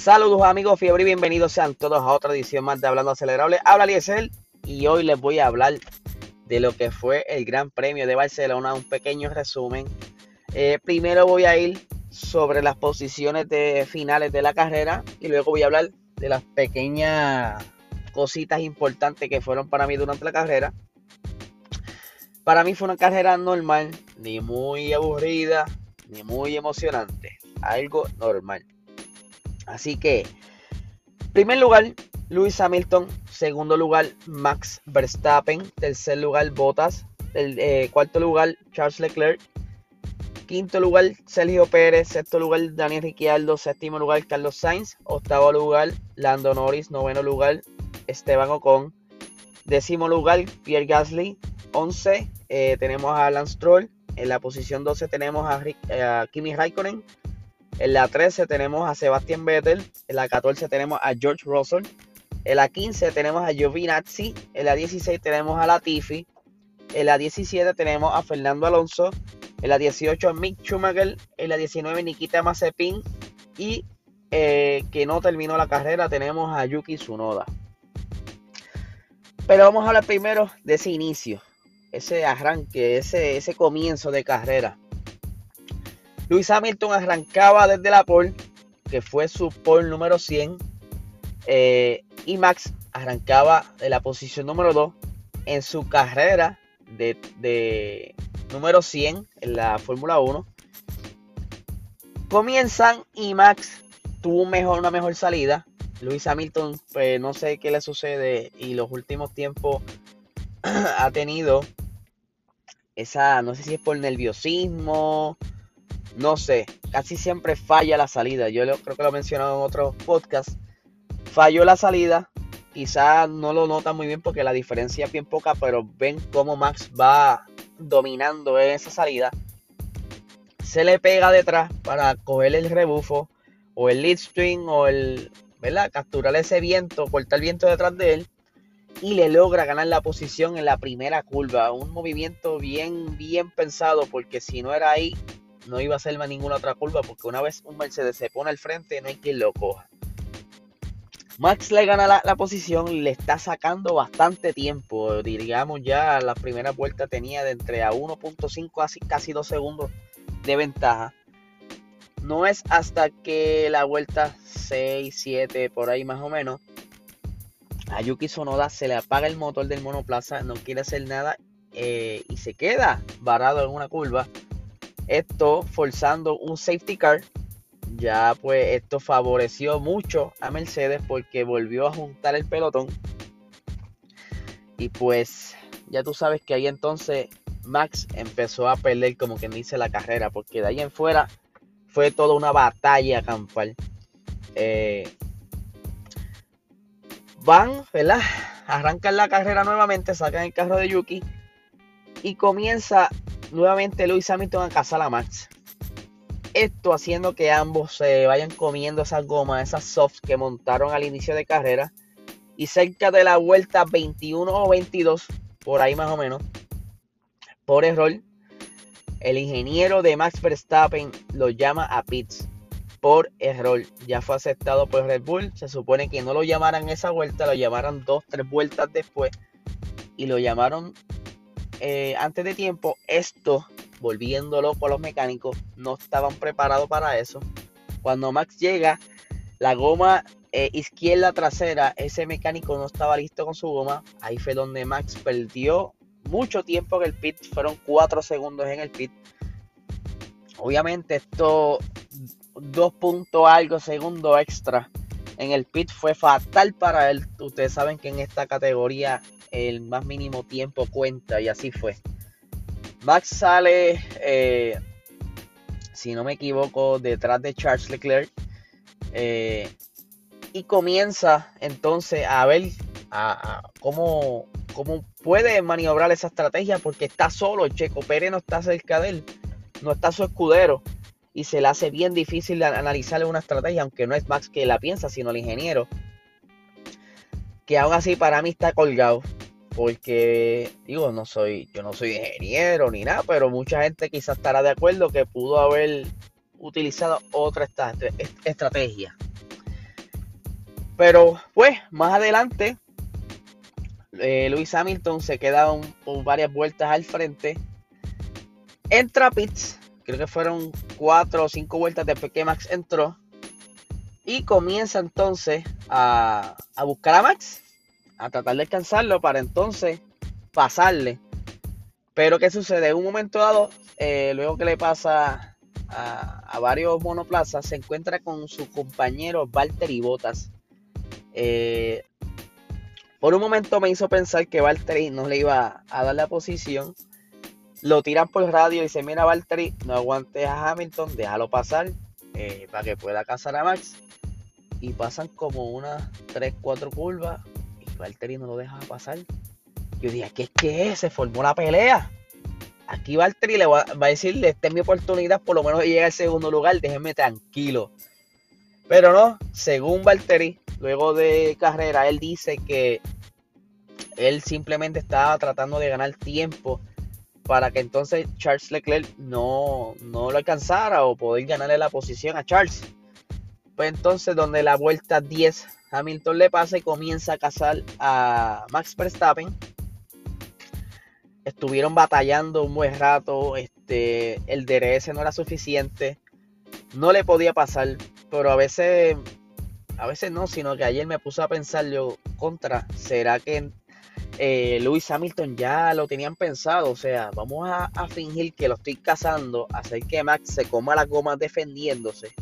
Saludos amigos fiebre y bienvenidos sean todos a otra edición más de Hablando Acelerable. Habla Liesel y hoy les voy a hablar de lo que fue el Gran Premio de Barcelona, un pequeño resumen. Eh, primero voy a ir sobre las posiciones de finales de la carrera y luego voy a hablar de las pequeñas cositas importantes que fueron para mí durante la carrera. Para mí fue una carrera normal, ni muy aburrida, ni muy emocionante. Algo normal. Así que, primer lugar, Lewis Hamilton. Segundo lugar, Max Verstappen. Tercer lugar, Bottas. Eh, cuarto lugar, Charles Leclerc. Quinto lugar, Sergio Pérez. Sexto lugar, Daniel Ricciardo. Séptimo lugar, Carlos Sainz. Octavo lugar, Lando Norris. Noveno lugar, Esteban Ocon. Décimo lugar, Pierre Gasly. Once, eh, tenemos a Lance Stroll. En la posición 12 tenemos a, eh, a Kimi Raikkonen. En la 13 tenemos a Sebastián Vettel. En la 14 tenemos a George Russell. En la 15 tenemos a Giovinazzi. En la 16 tenemos a Latifi. En la 17 tenemos a Fernando Alonso. En la 18 a Mick Schumacher. En la 19 Nikita Mazepin. Y eh, que no terminó la carrera tenemos a Yuki Tsunoda. Pero vamos a hablar primero de ese inicio. Ese arranque, ese, ese comienzo de carrera. Luis Hamilton arrancaba desde la pole, que fue su pole número 100. Eh, y Max arrancaba de la posición número 2 en su carrera de, número 100 en la Fórmula 1. Comienzan y Max tuvo una mejor salida. Luis Hamilton, pues no sé qué le sucede y los últimos tiempos ha tenido esa, no sé si es por nerviosismo, no sé, casi siempre falla la salida. Yo creo que lo he mencionado en otros podcasts. Falló la salida. Quizás no lo nota muy bien porque la diferencia es bien poca, pero ven cómo Max va dominando esa salida. Se le pega detrás para coger el rebufo o el lead string o el, ¿verdad? Capturar ese viento, cortar el viento detrás de él y le logra ganar la posición en la primera curva. Un movimiento bien, bien pensado porque si no era ahí, no iba a ser más ninguna otra curva porque una vez un Mercedes se pone al frente no hay quien lo coja. Max le gana la, posición, le está sacando bastante tiempo. Digamos ya la primera vuelta tenía de entre a 1.5 a casi 2 segundos de ventaja. No es hasta que la vuelta 6, 7, por ahí más o menos, a Yuki Sonoda se le apaga el motor del monoplaza, no quiere hacer nada eh, y se queda varado en una curva esto forzando un safety car. Ya pues esto favoreció mucho a Mercedes porque volvió a juntar el pelotón. Y pues ya tú sabes que ahí entonces Max empezó a perder como quien dice la carrera. Porque de ahí en fuera fue toda una batalla campal. Eh, van, ¿verdad? Arrancan la carrera nuevamente, sacan el carro de Yuki. Y comienza nuevamente Luis Hamilton a cazar a Max. Esto haciendo que ambos se vayan comiendo esas gomas, esas softs que montaron al inicio de carrera. Y cerca de la vuelta 21 o 22, por ahí más o menos, por error, el ingeniero de Max Verstappen lo llama a pits por error. Ya fue aceptado por Red Bull. Se supone que no lo llamaran esa vuelta, lo llamaron dos, tres vueltas después. Y lo llamaron eh, antes de tiempo, esto, volviendo loco a los mecánicos, no estaban preparados para eso. Cuando Max llega, la goma eh, izquierda trasera, ese mecánico no estaba listo con su goma. Ahí fue donde Max perdió mucho tiempo en el pit, fueron 4 segundos en el pit. Obviamente esto, 2 puntos algo segundo extra en el pit fue fatal para él. Ustedes saben que en esta categoría el más mínimo tiempo cuenta y así fue. Max sale, eh, si no me equivoco, detrás de Charles Leclerc eh, y comienza entonces a ver cómo, cómo, puede maniobrar esa estrategia porque está solo. Checo Pérez no está cerca de él, no está su escudero y se le hace bien difícil analizarle una estrategia, aunque no es Max que la piensa, sino el ingeniero que aún así para mí está colgado. Porque, digo, no soy, yo no soy ingeniero ni nada, pero mucha gente quizás estará de acuerdo que pudo haber utilizado otra estrategia. Pero pues más adelante eh, Luis Hamilton se queda por varias vueltas al frente. Entra Pitts, creo que fueron cuatro o cinco vueltas después que Max entró. Y comienza entonces a, buscar a Max, a tratar de alcanzarlo para entonces pasarle. Pero ¿qué sucede? En un momento dado, eh, luego que le pasa a, varios monoplazas, se encuentra con su compañero Valtteri Bottas. Eh, por un momento me hizo pensar que Valtteri no le iba a dar la posición. Lo tiran por radio y dice, mira Valtteri, no aguantes a Hamilton, déjalo pasar eh, para que pueda cazar a Max. Y pasan como unas 3, 4 curvas Valtteri no lo deja pasar. Yo dije, ¿qué es que Se formó la pelea. Aquí Valtteri le va, a decirle, esta es mi oportunidad por lo menos de llegar al segundo lugar, déjenme tranquilo. Pero no, según Valtteri, luego de carrera, él dice que él simplemente estaba tratando de ganar tiempo para que entonces Charles Leclerc no, no lo alcanzara o poder ganarle la posición a Charles. Pues entonces donde la vuelta 10 Hamilton le pasa y comienza a cazar a Max Verstappen. Estuvieron batallando un buen rato, este, el DRS no era suficiente, no le podía pasar, pero a veces a veces no, sino que ayer me puse a pensar yo, contra, ¿será que eh, Lewis Hamilton ya lo tenían pensado? O sea, vamos a, fingir que lo estoy cazando, hacer que Max se coma las gomas defendiéndose.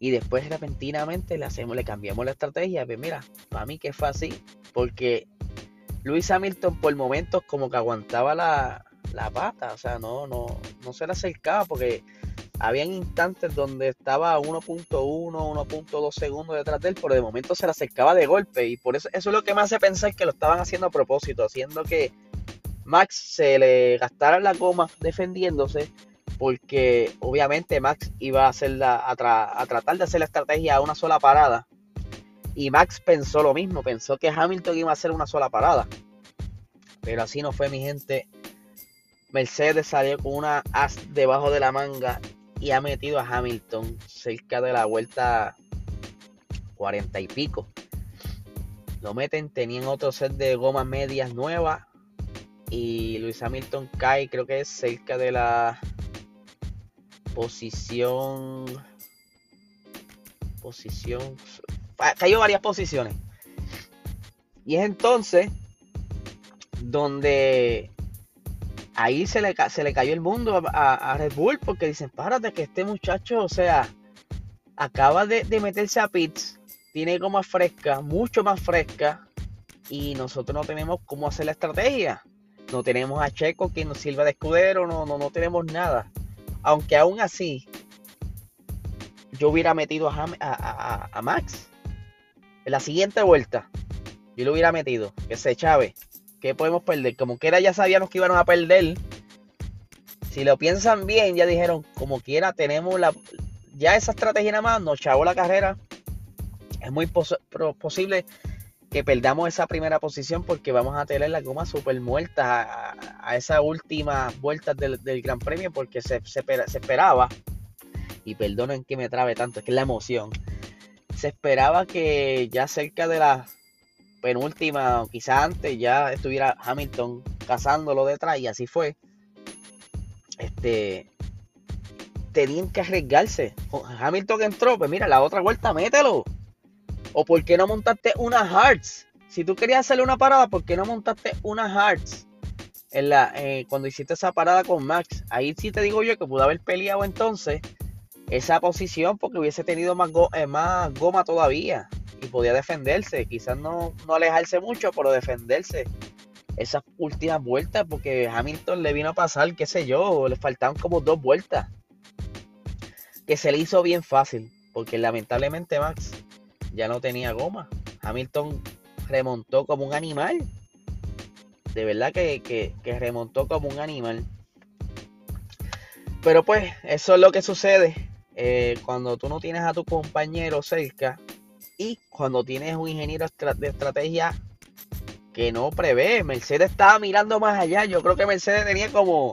Y después repentinamente le hacemos, le cambiamos la estrategia. Pues mira, para mí que fue así. Porque Lewis Hamilton por momentos como que aguantaba la, la pata. O sea, no, no, no se le acercaba porque habían instantes donde estaba a 1.1, 1.2 segundos detrás de él, pero de momento se le acercaba de golpe. Y por eso, eso es lo que me hace pensar que lo estaban haciendo a propósito, haciendo que Max se le gastara la goma defendiéndose, porque obviamente Max iba a, hacer a, a tratar de hacer la estrategia a una sola parada. Y Max pensó lo mismo, pensó que Hamilton iba a hacer una sola parada. Pero así no fue, mi gente. Mercedes salió con una as debajo de la manga y ha metido a Hamilton cerca de la vuelta 40 y pico. Lo meten, tenían otro set de gomas medias nuevas y Luis Hamilton cae, creo que es cerca de la posición posición cayó varias posiciones. Y es entonces donde ahí se le, se le cayó el mundo a, Red Bull porque dicen, párate que este muchacho, o sea, acaba de, meterse a pits, tiene goma fresca, mucho más fresca, y nosotros no tenemos cómo hacer la estrategia. No tenemos a Checo que nos sirva de escudero, no, no, no tenemos nada. Aunque aún así, yo hubiera metido a, Max en la siguiente vuelta. Yo lo hubiera metido, que se Chávez ¿Qué podemos perder? Como quiera ya sabíamos que íbamos a perder. Si lo piensan bien, ya dijeron, como quiera, tenemos la. Ya esa estrategia nada más nos chavó la carrera. Es muy posible que perdamos esa primera posición porque vamos a tener la goma súper muerta a, esa última vuelta del, Gran Premio porque se, se, esperaba, y perdonen que me trabe tanto, es que es la emoción, se esperaba que ya cerca de las penúltima, o quizá antes, ya estuviera Hamilton cazándolo detrás y así fue. Este, tenían que arriesgarse. Hamilton entró, pues mira, la otra vuelta, mételo. O por qué no montaste una Hearts. Si tú querías hacerle una parada, ¿por qué no montaste una Hearts? En la, eh, cuando hiciste esa parada con Max, ahí sí te digo yo que pudo haber peleado entonces esa posición porque hubiese tenido más, eh, más goma todavía y podía defenderse. Quizás no, no alejarse mucho, pero defenderse esas últimas vueltas porque Hamilton le vino a pasar, qué sé yo, le faltaban como dos vueltas. Que se le hizo bien fácil porque lamentablemente Max ya no tenía goma. Hamilton remontó como un animal. De verdad que, que remontó como un animal. Pero pues eso es lo que sucede eh, cuando tú no tienes a tu compañero cerca y cuando tienes un ingeniero de estrategia que no prevé. Mercedes estaba mirando más allá. Yo creo que Mercedes tenía como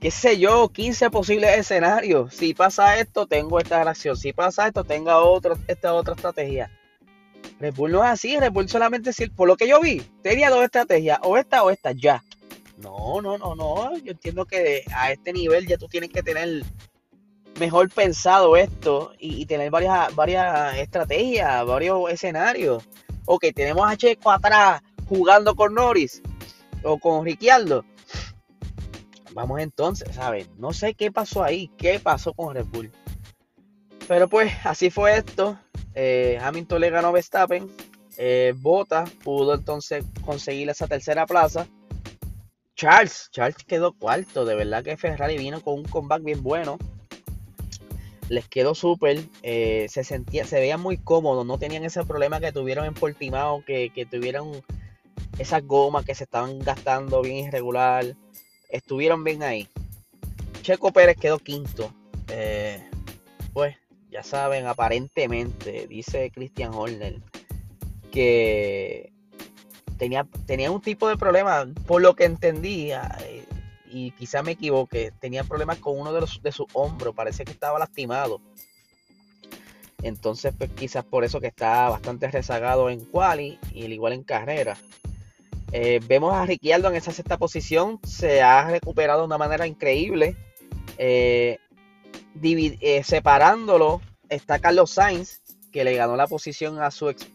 qué sé yo, 15 posibles escenarios. Si pasa esto, tengo esta reacción. Si pasa esto, tenga otra, esta otra estrategia. Red no es así, Red solamente decir, por lo que yo vi, tenía dos estrategias, o esta o esta, ya. No, no, no, no. Yo entiendo que a este nivel ya tú tienes que tener mejor pensado esto y, tener varias, varias estrategias, varios escenarios. Ok, tenemos a Checo atrás jugando con Norris o con Ricciardo. Vamos entonces, ¿sabes? No sé qué pasó ahí, qué pasó con Red Bull. Pero pues así fue esto. Eh, Hamilton le ganó a Verstappen. Eh, Bota pudo entonces conseguir esa tercera plaza. Charles, Charles quedó cuarto. De verdad que Ferrari vino con un comeback bien bueno. Les quedó súper. Eh, se sentía, se veían muy cómodos. No tenían ese problema que tuvieron en Portimao. Que, que tuvieron esas gomas que se estaban gastando bien irregular. Estuvieron bien ahí. Checo Pérez quedó quinto. Eh, pues ya saben, aparentemente, dice Christian Horner, que tenía, tenía un tipo de problema, por lo que entendía, eh, y quizá me equivoque, tenía problemas con uno de, los, de sus hombros, parece que estaba lastimado. Entonces, pues quizás por eso que está bastante rezagado en quali y al igual en carrera. Eh, vemos a Ricciardo en esa sexta posición, se ha recuperado de una manera increíble. Eh, eh, separándolo está Carlos Sainz, que le ganó la posición a su ex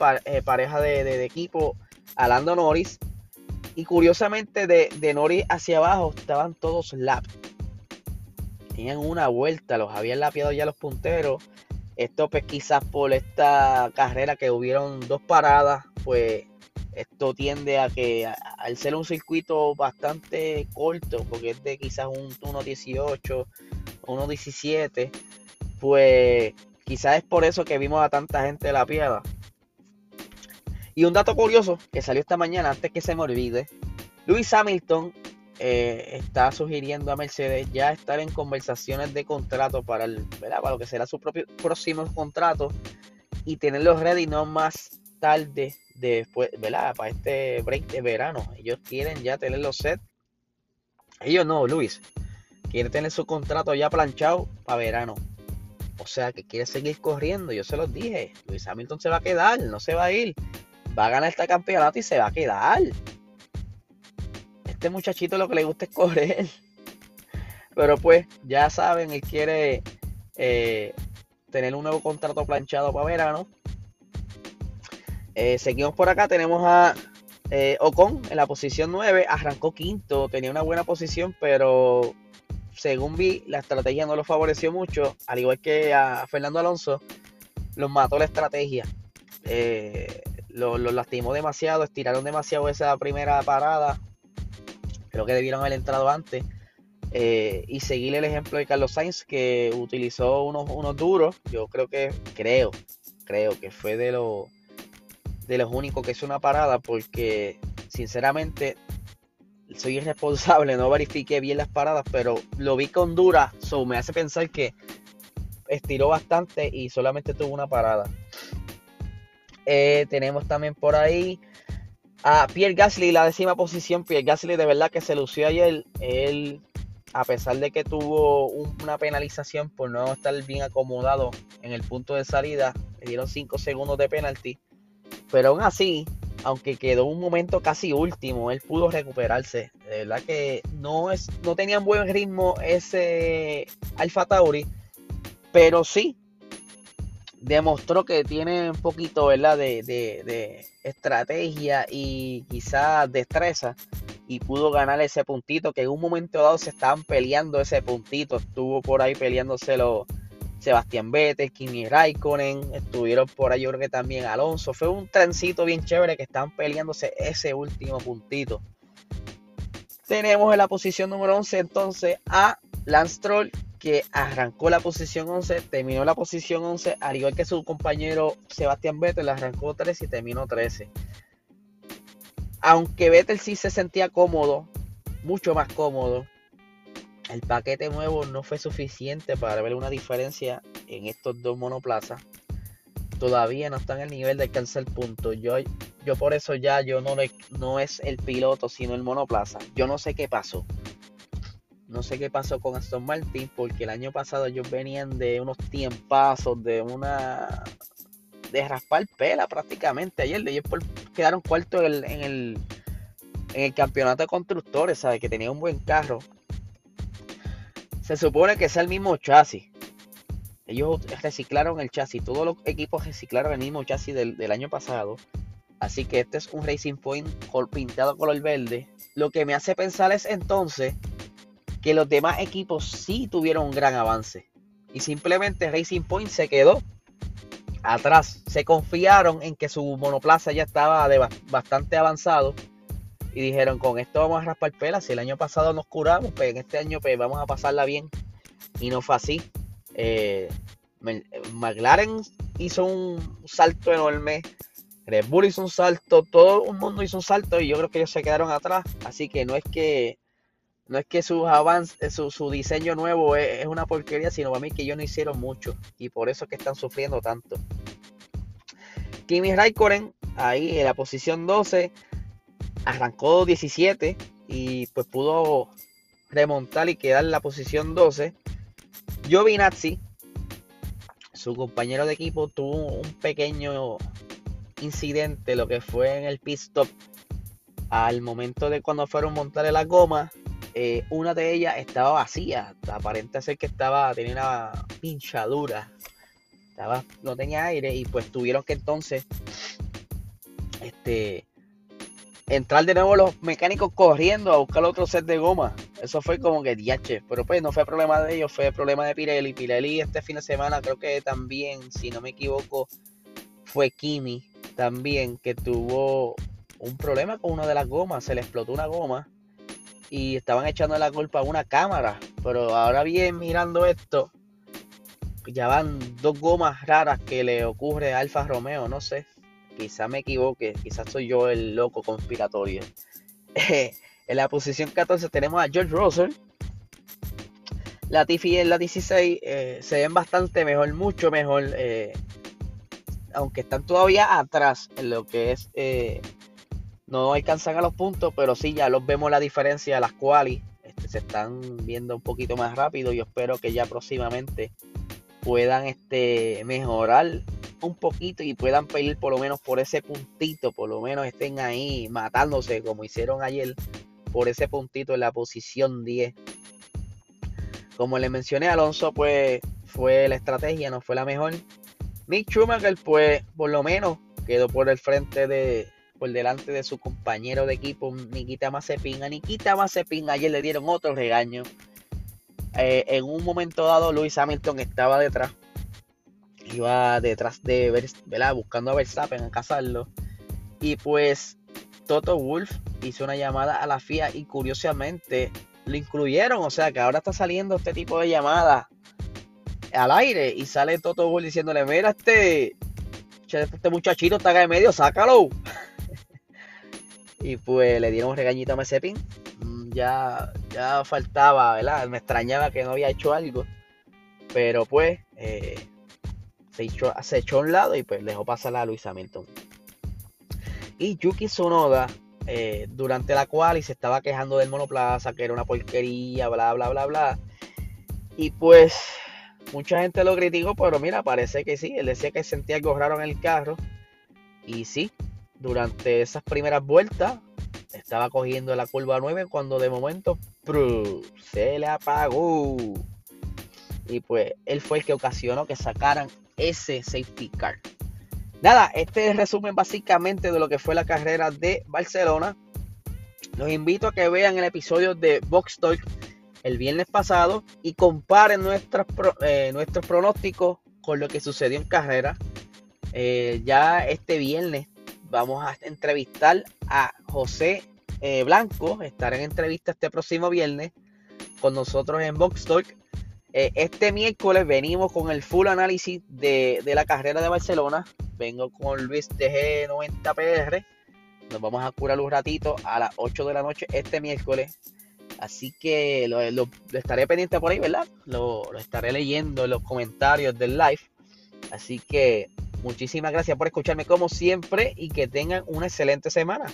pareja de, equipo, a Lando Norris. Y curiosamente, de, de Norris hacia abajo estaban todos lap. Tenían una vuelta, los habían lapiado ya los punteros. Esto, pues, quizás por esta carrera que hubieron dos paradas, pues esto tiende a que al ser un circuito bastante corto, porque es de quizás un 1.18, 1.17, pues quizás es por eso que vimos a tanta gente de la piedra. Y un dato curioso que salió esta mañana, antes que se me olvide, Lewis Hamilton eh, está sugiriendo a Mercedes ya estar en conversaciones de contrato para, el, para lo que será su propio próximo contrato y tenerlos ready no más tarde después, ¿verdad? Para este break de verano. Ellos quieren ya tener los set. Ellos no, Luis. Quiere tener su contrato ya planchado para verano. O sea que quiere seguir corriendo. Yo se los dije. Luis Hamilton se va a quedar, no se va a ir. Va a ganar este campeonato y se va a quedar. Este muchachito lo que le gusta es correr. Pero pues, ya saben, él quiere eh, tener un nuevo contrato planchado para verano. Eh, seguimos por acá, tenemos a eh, Ocon en la posición 9, arrancó quinto, tenía una buena posición, pero según vi, la estrategia no lo favoreció mucho, al igual que a Fernando Alonso, los mató la estrategia. Eh, los lo lastimó demasiado, estiraron demasiado esa primera parada. Creo que debieron haber entrado antes. y seguir el ejemplo de Carlos Sainz, que utilizó unos, unos duros. Yo creo que, creo, creo que fue de los de los únicos que es una parada porque sinceramente soy irresponsable, no verifiqué bien las paradas, pero lo vi con dura, so me hace pensar que estiró bastante y solamente tuvo una parada. Eh, tenemos también por ahí a Pierre Gasly, la décima posición. Pierre Gasly de verdad que se lució ayer. Él, a pesar de que tuvo una penalización por no estar bien acomodado en el punto de salida, le dieron 5 segundos de penalty. Pero aún así, aunque quedó un momento casi último, él pudo recuperarse. De verdad que no, es, no tenían buen ritmo ese Alfa Tauri, pero sí demostró que tiene un poquito ¿verdad? De, de estrategia y quizás destreza y pudo ganar ese puntito que en un momento dado se estaban peleando ese puntito, estuvo por ahí peleándoselo Sebastián Vettel, Kimi Raikkonen, estuvieron por ahí yo creo que también Alonso. Fue un trencito bien chévere que estaban peleándose ese último puntito. Tenemos en la posición número 11 entonces a Lance Troll que arrancó la posición 11, terminó la posición 11, al igual que su compañero Sebastián Vettel, arrancó 13 y terminó 13. Aunque Vettel sí se sentía cómodo, mucho más cómodo, el paquete nuevo no fue suficiente para ver una diferencia en estos dos monoplazas. Todavía no están al nivel de alcanzar el punto. Yo, yo por eso ya yo no, no es el piloto, sino el monoplaza. Yo no sé qué pasó. no sé qué pasó con Aston Martin, porque el año pasado ellos venían de unos tiempazos, de una. de raspar pela prácticamente. Ayer ellos quedaron cuartos en el, en el, campeonato de constructores, ¿sabes? Que tenía un buen carro. Se supone que es el mismo chasis. Ellos reciclaron el chasis, todos los equipos reciclaron el mismo chasis del, del año pasado. Así que este es un Racing Point pintado color verde. Lo que me hace pensar es entonces que los demás equipos sí tuvieron un gran avance. Y simplemente Racing Point se quedó atrás. Se confiaron en que su monoplaza ya estaba bastante avanzado. Y dijeron, con esto vamos a raspar pelas. Si el año pasado nos curamos, pues en este año pues, vamos a pasarla bien. Y no fue así. Eh, McLaren hizo un salto enorme. Red Bull hizo un salto. Todo el mundo hizo un salto. Y yo creo que ellos se quedaron atrás. Así que no es que no es que sus avances, su, su, diseño nuevo es, una porquería, sino para mí que ellos no hicieron mucho y por eso es que están sufriendo tanto. Kimi Raikkonen, ahí en la posición 12, arrancó 17 y pues pudo remontar y quedar en la posición 12. Giovinazzi, su compañero de equipo, tuvo un pequeño incidente, lo que fue en el pit stop. Al momento de cuando fueron a montarle la goma, eh, una de ellas estaba vacía. Aparenta ser que estaba, tenía una pinchadura. Estaba, no tenía aire y pues tuvieron que entonces este, entrar de nuevo los mecánicos corriendo a buscar otro set de goma. Eso fue como que diache. Pero pues no fue problema de ellos, fue problema de Pirelli. Pirelli este fin de semana creo que también, si no me equivoco, fue Kimi también que tuvo un problema con una de las gomas. Se le explotó una goma y estaban echando la culpa a una cámara. Pero ahora bien, mirando esto, ya van dos gomas raras que le ocurre a Alfa Romeo, no sé. Quizá me equivoque, quizás soy yo el loco conspiratorio. en la posición 14 tenemos a George Russell. La Tiffy en la 16 eh, se ven bastante mejor, mucho mejor. Eh, aunque están todavía atrás en lo que es eh, no alcanzan a los puntos, pero sí ya los vemos la diferencia, las cuales este, se están viendo un poquito más rápido. Yo espero que ya próximamente puedan este, mejorar un poquito y puedan pedir por lo menos por ese puntito, por lo menos estén ahí matándose como hicieron ayer por ese puntito en la posición 10. Como le mencioné, Alonso pues fue la estrategia, no fue la mejor. Mick Schumacher pues por lo menos quedó por el frente de, por delante de su compañero de equipo, Nikita Mazepin. A Nikita Mazepin ayer le dieron otro regaño. Eh, en un momento dado, Luis Hamilton estaba detrás. Iba detrás de ¿verdad? buscando a Verstappen a cazarlo. Y pues Toto Wolf hizo una llamada a la FIA y curiosamente lo incluyeron. O sea que ahora está saliendo este tipo de llamadas al aire. Y sale Toto Wolf diciéndole: Mira, este, este muchachito está acá en medio, sácalo. Y pues le dieron un regañito a Mazepin. Mm, ya, ya faltaba, ¿verdad? Me extrañaba que no había hecho algo. Pero pues eh, se, echó, a un lado y pues dejó pasar a Luis Hamilton. Y Yuki Sonoda, eh, durante la cual y se estaba quejando del monoplaza, que era una porquería, bla, bla, bla, bla. Y pues mucha gente lo criticó, pero mira, parece que sí. Él decía que sentía algo raro el carro. Y sí, durante esas primeras vueltas estaba cogiendo la curva 9 cuando de momento se le apagó. Y pues él fue el que ocasionó que sacaran safety car. Nada, este es el resumen básicamente de lo que fue la carrera de Barcelona. Los invito a que vean el episodio de Box Talk el viernes pasado y comparen nuestros, eh, nuestros pronósticos con lo que sucedió en carrera. Eh, ya este viernes vamos a entrevistar a José eh, Blanco. Estará en entrevista este próximo viernes con nosotros en Box Talk. Eh, este miércoles venimos con el full análisis de, la carrera de Barcelona. Vengo con Luis TG90PR. Nos vamos a curar un ratito a las 8 de la noche este miércoles. Así que lo, estaré pendiente por ahí, ¿verdad? Lo, lo estaré leyendo en los comentarios del live. Así que Muchísimas gracias por escucharme como siempre y que tengan una excelente semana.